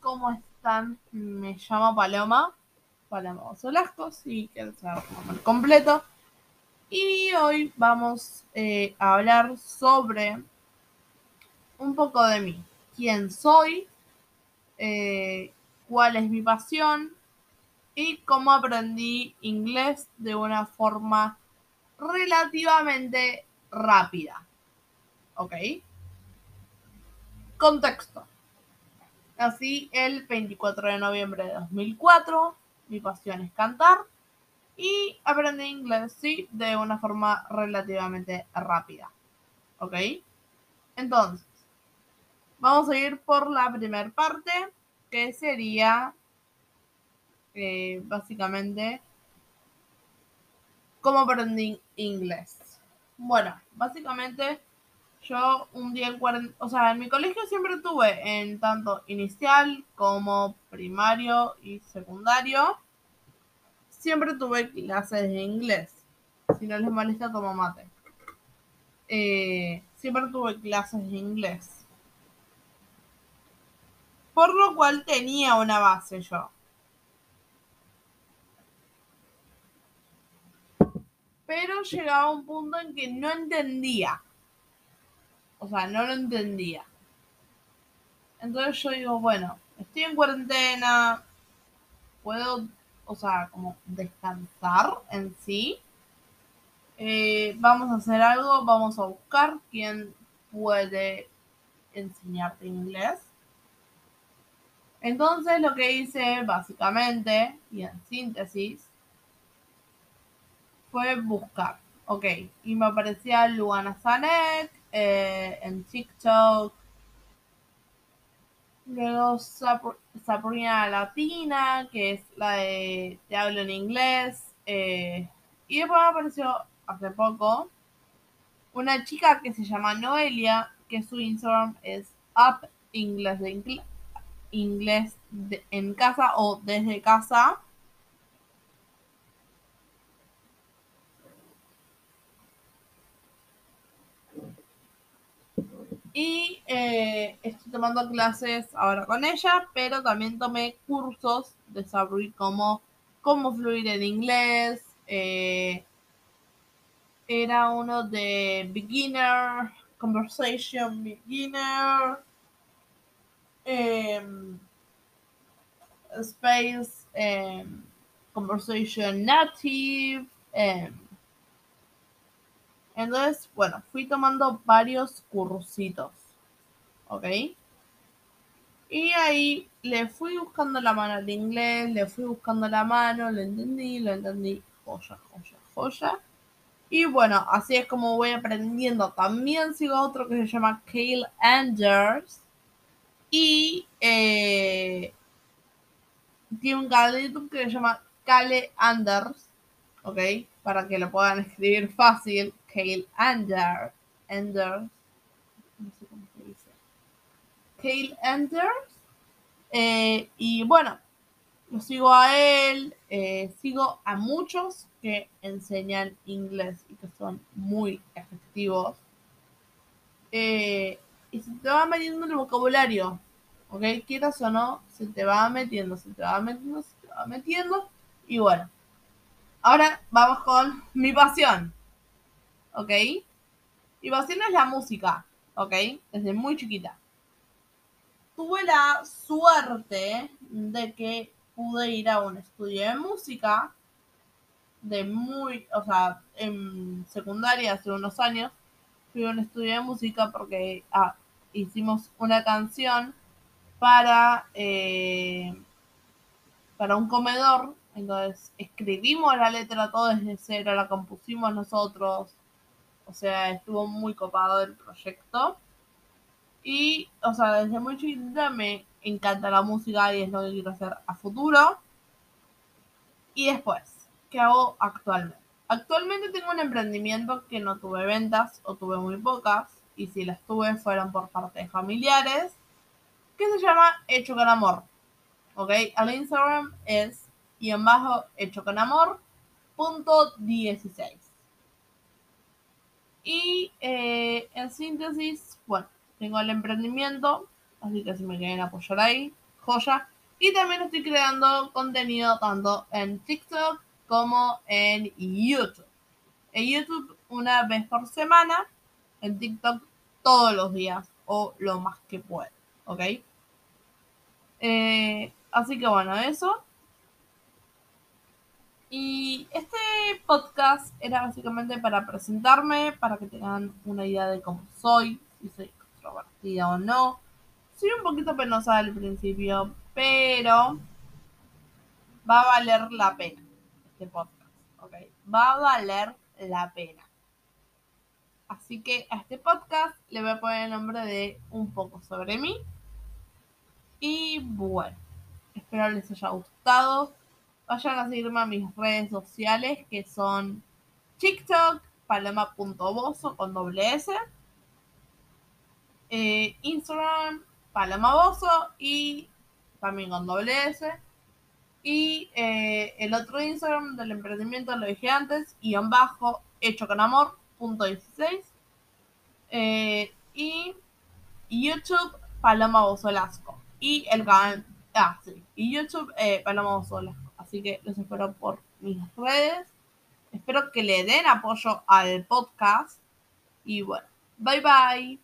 ¿cómo están? Me llamo Paloma, Paloma Solasco, si quieren saber el completo. Y hoy vamos eh, a hablar sobre un poco de mí, quién soy, eh, cuál es mi pasión y cómo aprendí inglés de una forma relativamente rápida. ¿Ok? Contexto. Nací el 24 de noviembre de 2004. Mi pasión es cantar. Y aprendí inglés, sí, de una forma relativamente rápida. ¿Ok? Entonces, vamos a ir por la primera parte, que sería eh, básicamente cómo aprendí inglés. Bueno, básicamente yo un día en cuarentena, o sea, en mi colegio siempre tuve en tanto inicial como primario y secundario, siempre tuve clases de inglés. Si no les molesta, tomo mate. Eh, siempre tuve clases de inglés. Por lo cual tenía una base yo. Pero llegaba un punto en que no entendía o sea, no lo entendía. Entonces yo digo, bueno, estoy en cuarentena, puedo, o sea, como descansar en sí. Eh, vamos a hacer algo, vamos a buscar quién puede enseñarte inglés. Entonces lo que hice básicamente y en síntesis fue buscar. Ok, y me aparecía Luana Sanet, eh, en TikTok. Luego Sabrina Latina, que es la de Te hablo en inglés. Eh, y después apareció hace poco una chica que se llama Noelia, que su Instagram es Up Inglés en casa o desde casa. Y eh, estoy tomando clases ahora con ella, pero también tomé cursos de saber cómo, cómo fluir en inglés. Eh, era uno de beginner, conversation beginner, em, space, em, conversation native. Entonces, bueno, fui tomando varios cursitos, ¿ok? Y ahí le fui buscando la mano al inglés, le fui buscando la mano, lo entendí, lo entendí, joya, joya, joya. Y bueno, así es como voy aprendiendo. También sigo otro que se llama Kale Anders. Y eh, tiene un canal de YouTube que se llama Kale Anders. ¿Ok? Para que lo puedan escribir fácil. Kale Anders. Anders. No sé cómo se dice. Kale Anders. Eh, y bueno, lo sigo a él. Eh, sigo a muchos que enseñan inglés y que son muy efectivos. Eh, y se te va metiendo en el vocabulario. ¿Ok? Quieras o no, se te va metiendo, se te va metiendo, se te va metiendo. Y bueno. Ahora vamos con mi pasión. ¿Ok? Mi pasión es la música, ¿ok? Desde muy chiquita. Tuve la suerte de que pude ir a un estudio de música de muy, o sea, en secundaria hace unos años, fui a un estudio de música porque ah, hicimos una canción para, eh, para un comedor, entonces escribimos la letra todo desde cero, la compusimos nosotros, o sea, estuvo muy copado el proyecto. Y, o sea, desde muy chiquita me encanta la música y es lo que quiero hacer a futuro. Y después, ¿qué hago actualmente? Actualmente tengo un emprendimiento que no tuve ventas o tuve muy pocas. Y si las tuve fueron por parte de familiares. Que se llama Hecho con Amor. ¿Ok? Al Instagram es y en bajo hecho con amor punto 16. Y eh, en síntesis, bueno, tengo el emprendimiento, así que si me quieren apoyar ahí, joya. Y también estoy creando contenido tanto en TikTok como en YouTube. En YouTube una vez por semana, en TikTok todos los días o lo más que pueda, ¿ok? Eh, así que bueno, eso. Y este podcast era básicamente para presentarme, para que tengan una idea de cómo soy, si soy extrovertida o no. Soy un poquito penosa al principio, pero va a valer la pena este podcast, ¿ok? Va a valer la pena. Así que a este podcast le voy a poner el nombre de Un poco sobre mí. Y bueno, espero les haya gustado. Vayan a seguirme a mis redes sociales que son TikTok, paloma.bozo con doble S. Eh, Instagram, palomabozo y también con doble S. Y eh, el otro Instagram del emprendimiento, lo dije antes, guion bajo, hecho con amor, punto 16. Eh, y YouTube, Paloma Bozolasco. Y el canal, ah, sí, y YouTube, eh, Paloma Bozolasco. Así que los espero por mis redes. Espero que le den apoyo al podcast. Y bueno, bye bye.